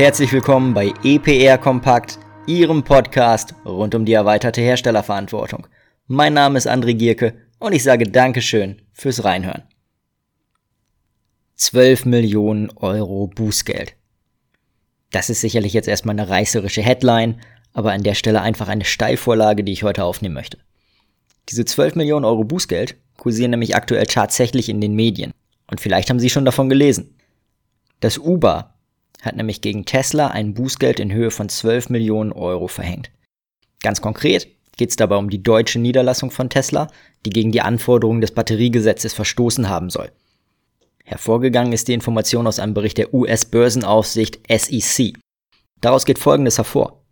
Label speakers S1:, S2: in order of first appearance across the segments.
S1: herzlich willkommen bei EPR Kompakt, Ihrem Podcast rund um die erweiterte Herstellerverantwortung. Mein Name ist André Gierke und ich sage Dankeschön fürs Reinhören. 12 Millionen Euro Bußgeld. Das ist sicherlich jetzt erstmal eine reißerische Headline, aber an der Stelle einfach eine Steilvorlage, die ich heute aufnehmen möchte. Diese 12 Millionen Euro Bußgeld kursieren nämlich aktuell tatsächlich in den Medien. Und vielleicht haben Sie schon davon gelesen. Das Uber hat nämlich gegen Tesla ein Bußgeld in Höhe von 12 Millionen Euro verhängt. Ganz konkret geht es dabei um die deutsche Niederlassung von Tesla, die gegen die Anforderungen des Batteriegesetzes verstoßen haben soll. Hervorgegangen ist die Information aus einem Bericht der US-Börsenaufsicht SEC. Daraus geht Folgendes hervor.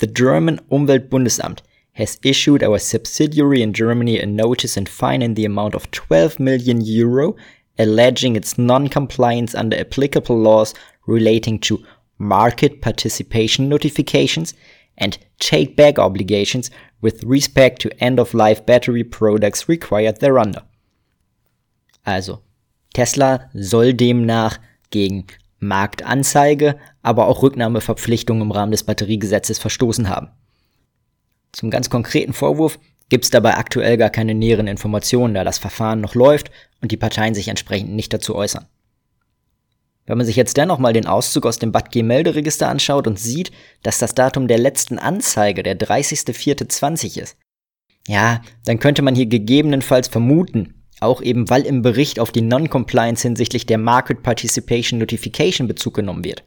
S1: The German Umweltbundesamt has issued our subsidiary in Germany a notice and fine in the amount of 12 million euro alleging its non-compliance under applicable laws relating to market participation notifications and take-back obligations with respect to end-of-life battery products required thereunder. Also, Tesla soll demnach gegen Marktanzeige, aber auch Rücknahmeverpflichtungen im Rahmen des Batteriegesetzes verstoßen haben. Zum ganz konkreten Vorwurf gibt es dabei aktuell gar keine näheren Informationen, da das Verfahren noch läuft und die Parteien sich entsprechend nicht dazu äußern. Wenn man sich jetzt dennoch mal den Auszug aus dem BATG-Melderegister anschaut und sieht, dass das Datum der letzten Anzeige der 30.04.20 ist, ja, dann könnte man hier gegebenenfalls vermuten, auch eben weil im Bericht auf die Non-Compliance hinsichtlich der Market Participation Notification Bezug genommen wird,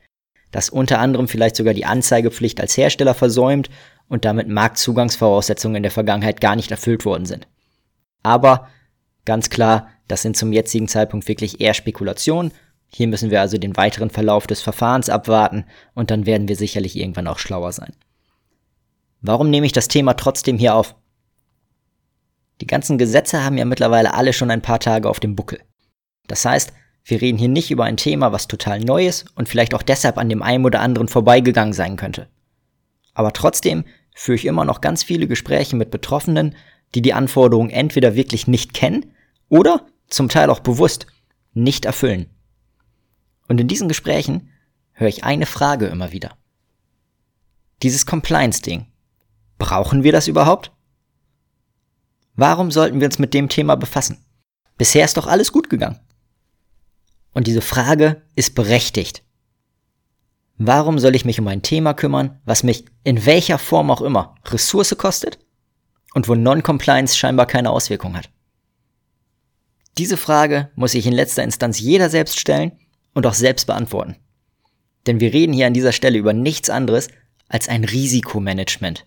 S1: dass unter anderem vielleicht sogar die Anzeigepflicht als Hersteller versäumt und damit Marktzugangsvoraussetzungen in der Vergangenheit gar nicht erfüllt worden sind. Aber ganz klar, das sind zum jetzigen Zeitpunkt wirklich eher Spekulationen. Hier müssen wir also den weiteren Verlauf des Verfahrens abwarten und dann werden wir sicherlich irgendwann auch schlauer sein. Warum nehme ich das Thema trotzdem hier auf? Die ganzen Gesetze haben ja mittlerweile alle schon ein paar Tage auf dem Buckel. Das heißt, wir reden hier nicht über ein Thema, was total neu ist und vielleicht auch deshalb an dem einen oder anderen vorbeigegangen sein könnte. Aber trotzdem führe ich immer noch ganz viele Gespräche mit Betroffenen, die die Anforderungen entweder wirklich nicht kennen oder zum Teil auch bewusst nicht erfüllen. Und in diesen Gesprächen höre ich eine Frage immer wieder. Dieses Compliance-Ding. Brauchen wir das überhaupt? Warum sollten wir uns mit dem Thema befassen? Bisher ist doch alles gut gegangen. Und diese Frage ist berechtigt. Warum soll ich mich um ein Thema kümmern, was mich in welcher Form auch immer Ressource kostet und wo Non-Compliance scheinbar keine Auswirkung hat? Diese Frage muss sich in letzter Instanz jeder selbst stellen und auch selbst beantworten. Denn wir reden hier an dieser Stelle über nichts anderes als ein Risikomanagement.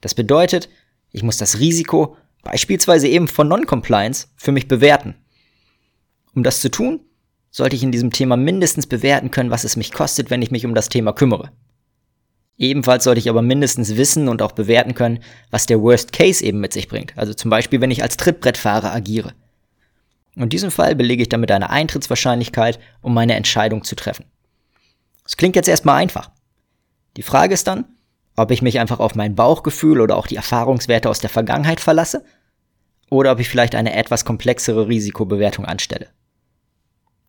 S1: Das bedeutet, ich muss das Risiko beispielsweise eben von Non-Compliance für mich bewerten. Um das zu tun, sollte ich in diesem Thema mindestens bewerten können, was es mich kostet, wenn ich mich um das Thema kümmere. Ebenfalls sollte ich aber mindestens wissen und auch bewerten können, was der Worst Case eben mit sich bringt. Also zum Beispiel, wenn ich als Trittbrettfahrer agiere. In diesem Fall belege ich damit eine Eintrittswahrscheinlichkeit, um meine Entscheidung zu treffen. Das klingt jetzt erstmal einfach. Die Frage ist dann, ob ich mich einfach auf mein Bauchgefühl oder auch die Erfahrungswerte aus der Vergangenheit verlasse oder ob ich vielleicht eine etwas komplexere Risikobewertung anstelle.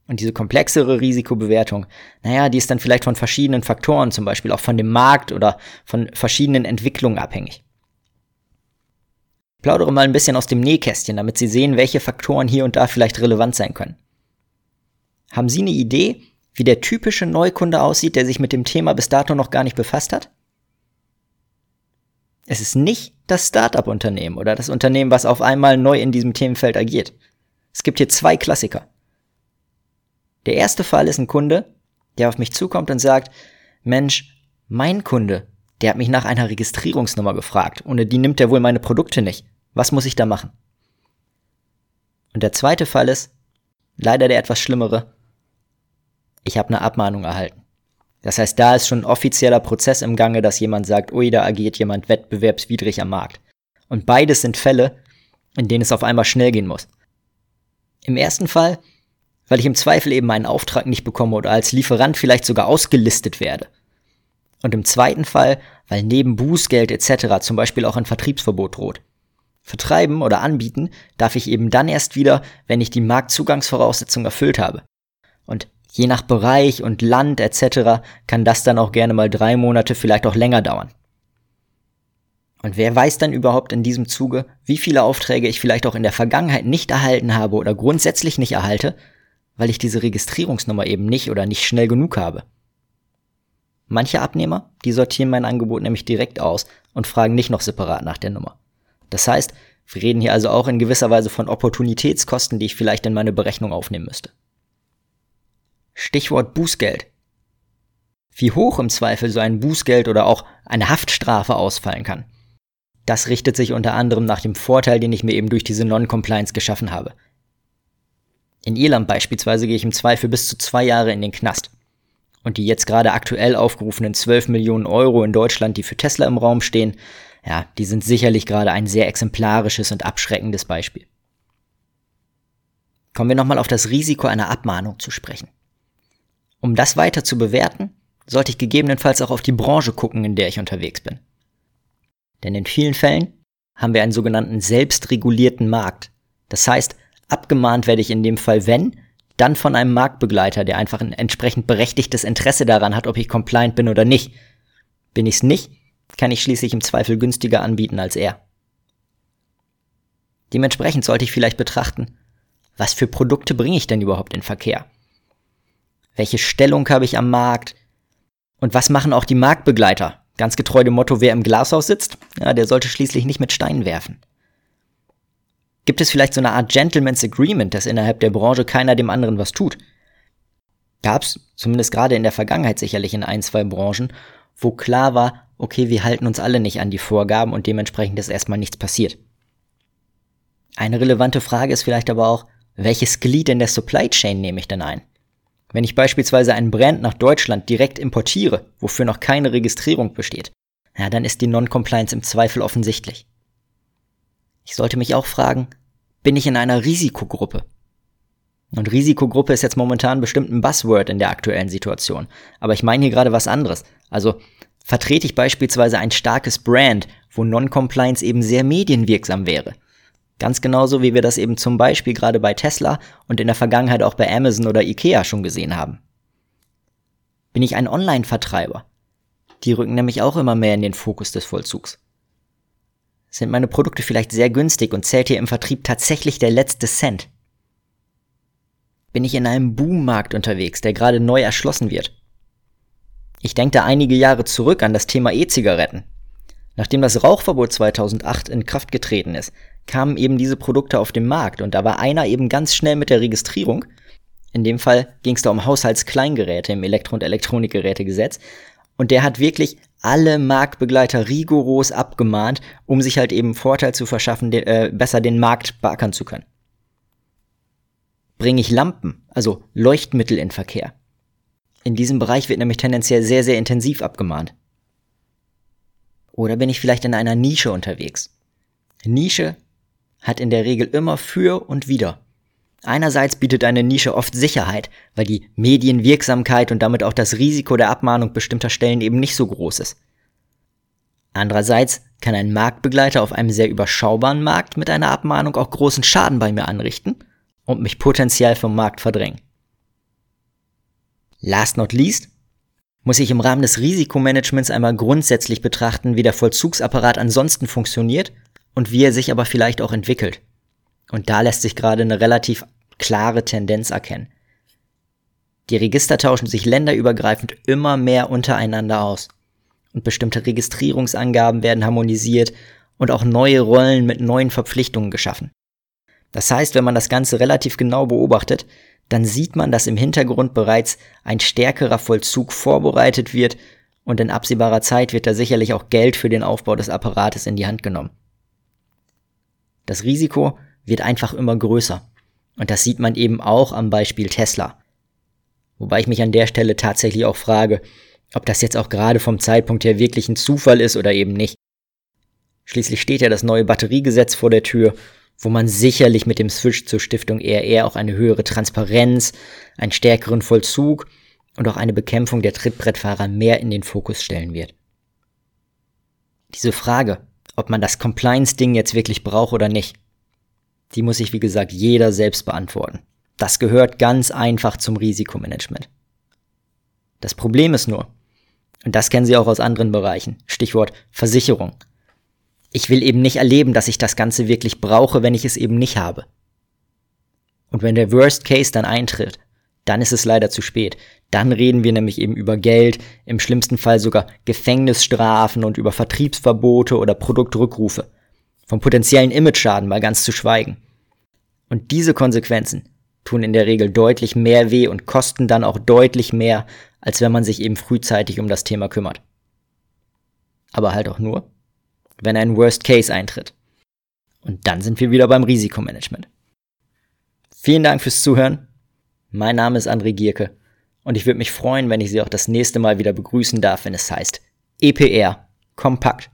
S1: Und diese komplexere Risikobewertung, naja, die ist dann vielleicht von verschiedenen Faktoren, zum Beispiel auch von dem Markt oder von verschiedenen Entwicklungen abhängig. Plaudere mal ein bisschen aus dem Nähkästchen, damit Sie sehen, welche Faktoren hier und da vielleicht relevant sein können. Haben Sie eine Idee, wie der typische Neukunde aussieht, der sich mit dem Thema bis dato noch gar nicht befasst hat? Es ist nicht das Startup-Unternehmen oder das Unternehmen, was auf einmal neu in diesem Themenfeld agiert. Es gibt hier zwei Klassiker. Der erste Fall ist ein Kunde, der auf mich zukommt und sagt, Mensch, mein Kunde, der hat mich nach einer Registrierungsnummer gefragt. Ohne die nimmt er wohl meine Produkte nicht. Was muss ich da machen? Und der zweite Fall ist, leider der etwas schlimmere, ich habe eine Abmahnung erhalten. Das heißt, da ist schon ein offizieller Prozess im Gange, dass jemand sagt, ui, da agiert jemand wettbewerbswidrig am Markt. Und beides sind Fälle, in denen es auf einmal schnell gehen muss. Im ersten Fall weil ich im Zweifel eben meinen Auftrag nicht bekomme oder als Lieferant vielleicht sogar ausgelistet werde. Und im zweiten Fall, weil neben Bußgeld etc. zum Beispiel auch ein Vertriebsverbot droht. Vertreiben oder anbieten darf ich eben dann erst wieder, wenn ich die Marktzugangsvoraussetzungen erfüllt habe. Und Je nach Bereich und Land etc. kann das dann auch gerne mal drei Monate, vielleicht auch länger dauern. Und wer weiß dann überhaupt in diesem Zuge, wie viele Aufträge ich vielleicht auch in der Vergangenheit nicht erhalten habe oder grundsätzlich nicht erhalte, weil ich diese Registrierungsnummer eben nicht oder nicht schnell genug habe. Manche Abnehmer, die sortieren mein Angebot nämlich direkt aus und fragen nicht noch separat nach der Nummer. Das heißt, wir reden hier also auch in gewisser Weise von Opportunitätskosten, die ich vielleicht in meine Berechnung aufnehmen müsste. Stichwort Bußgeld. Wie hoch im Zweifel so ein Bußgeld oder auch eine Haftstrafe ausfallen kann. Das richtet sich unter anderem nach dem Vorteil, den ich mir eben durch diese Non-Compliance geschaffen habe. In Irland beispielsweise gehe ich im Zweifel bis zu zwei Jahre in den Knast. Und die jetzt gerade aktuell aufgerufenen 12 Millionen Euro in Deutschland, die für Tesla im Raum stehen, ja, die sind sicherlich gerade ein sehr exemplarisches und abschreckendes Beispiel. Kommen wir nochmal auf das Risiko einer Abmahnung zu sprechen. Um das weiter zu bewerten, sollte ich gegebenenfalls auch auf die Branche gucken, in der ich unterwegs bin. Denn in vielen Fällen haben wir einen sogenannten selbstregulierten Markt. Das heißt, abgemahnt werde ich in dem Fall, wenn, dann von einem Marktbegleiter, der einfach ein entsprechend berechtigtes Interesse daran hat, ob ich compliant bin oder nicht. Bin ich's nicht, kann ich schließlich im Zweifel günstiger anbieten als er. Dementsprechend sollte ich vielleicht betrachten, was für Produkte bringe ich denn überhaupt in Verkehr? Welche Stellung habe ich am Markt? Und was machen auch die Marktbegleiter? Ganz getreu dem Motto, wer im Glashaus sitzt, ja, der sollte schließlich nicht mit Steinen werfen. Gibt es vielleicht so eine Art Gentleman's Agreement, dass innerhalb der Branche keiner dem anderen was tut? Gab's, zumindest gerade in der Vergangenheit sicherlich in ein, zwei Branchen, wo klar war, okay, wir halten uns alle nicht an die Vorgaben und dementsprechend ist erstmal nichts passiert. Eine relevante Frage ist vielleicht aber auch, welches Glied in der Supply Chain nehme ich denn ein? Wenn ich beispielsweise einen Brand nach Deutschland direkt importiere, wofür noch keine Registrierung besteht, ja, dann ist die Non-Compliance im Zweifel offensichtlich. Ich sollte mich auch fragen, bin ich in einer Risikogruppe? Und Risikogruppe ist jetzt momentan bestimmt ein Buzzword in der aktuellen Situation. Aber ich meine hier gerade was anderes. Also vertrete ich beispielsweise ein starkes Brand, wo Non-Compliance eben sehr medienwirksam wäre. Ganz genauso wie wir das eben zum Beispiel gerade bei Tesla und in der Vergangenheit auch bei Amazon oder Ikea schon gesehen haben. Bin ich ein Online-Vertreiber? Die rücken nämlich auch immer mehr in den Fokus des Vollzugs. Sind meine Produkte vielleicht sehr günstig und zählt hier im Vertrieb tatsächlich der letzte Cent? Bin ich in einem Boommarkt unterwegs, der gerade neu erschlossen wird? Ich denke da einige Jahre zurück an das Thema E-Zigaretten. Nachdem das Rauchverbot 2008 in Kraft getreten ist, kamen eben diese Produkte auf den Markt und da war einer eben ganz schnell mit der Registrierung. In dem Fall ging es da um Haushaltskleingeräte im Elektro- und Elektronikgerätegesetz. Und der hat wirklich alle Marktbegleiter rigoros abgemahnt, um sich halt eben Vorteil zu verschaffen, de äh, besser den Markt beackern zu können. Bringe ich Lampen, also Leuchtmittel in Verkehr. In diesem Bereich wird nämlich tendenziell sehr, sehr intensiv abgemahnt. Oder bin ich vielleicht in einer Nische unterwegs? Nische hat in der Regel immer für und wider. Einerseits bietet eine Nische oft Sicherheit, weil die Medienwirksamkeit und damit auch das Risiko der Abmahnung bestimmter Stellen eben nicht so groß ist. Andererseits kann ein Marktbegleiter auf einem sehr überschaubaren Markt mit einer Abmahnung auch großen Schaden bei mir anrichten und mich potenziell vom Markt verdrängen. Last not least muss ich im Rahmen des Risikomanagements einmal grundsätzlich betrachten, wie der Vollzugsapparat ansonsten funktioniert und wie er sich aber vielleicht auch entwickelt. Und da lässt sich gerade eine relativ klare Tendenz erkennen. Die Register tauschen sich länderübergreifend immer mehr untereinander aus. Und bestimmte Registrierungsangaben werden harmonisiert und auch neue Rollen mit neuen Verpflichtungen geschaffen. Das heißt, wenn man das Ganze relativ genau beobachtet, dann sieht man, dass im Hintergrund bereits ein stärkerer Vollzug vorbereitet wird und in absehbarer Zeit wird da sicherlich auch Geld für den Aufbau des Apparates in die Hand genommen. Das Risiko wird einfach immer größer. Und das sieht man eben auch am Beispiel Tesla. Wobei ich mich an der Stelle tatsächlich auch frage, ob das jetzt auch gerade vom Zeitpunkt her wirklich ein Zufall ist oder eben nicht. Schließlich steht ja das neue Batteriegesetz vor der Tür, wo man sicherlich mit dem Switch zur Stiftung ERR auch eine höhere Transparenz, einen stärkeren Vollzug und auch eine Bekämpfung der Trittbrettfahrer mehr in den Fokus stellen wird. Diese Frage, ob man das Compliance-Ding jetzt wirklich braucht oder nicht, die muss sich, wie gesagt, jeder selbst beantworten. Das gehört ganz einfach zum Risikomanagement. Das Problem ist nur, und das kennen Sie auch aus anderen Bereichen, Stichwort Versicherung. Ich will eben nicht erleben, dass ich das Ganze wirklich brauche, wenn ich es eben nicht habe. Und wenn der Worst Case dann eintritt, dann ist es leider zu spät. Dann reden wir nämlich eben über Geld, im schlimmsten Fall sogar Gefängnisstrafen und über Vertriebsverbote oder Produktrückrufe. Vom potenziellen Imageschaden mal ganz zu schweigen. Und diese Konsequenzen tun in der Regel deutlich mehr weh und kosten dann auch deutlich mehr, als wenn man sich eben frühzeitig um das Thema kümmert. Aber halt auch nur, wenn ein Worst Case eintritt. Und dann sind wir wieder beim Risikomanagement. Vielen Dank fürs Zuhören. Mein Name ist André Gierke und ich würde mich freuen, wenn ich Sie auch das nächste Mal wieder begrüßen darf, wenn es heißt EPR kompakt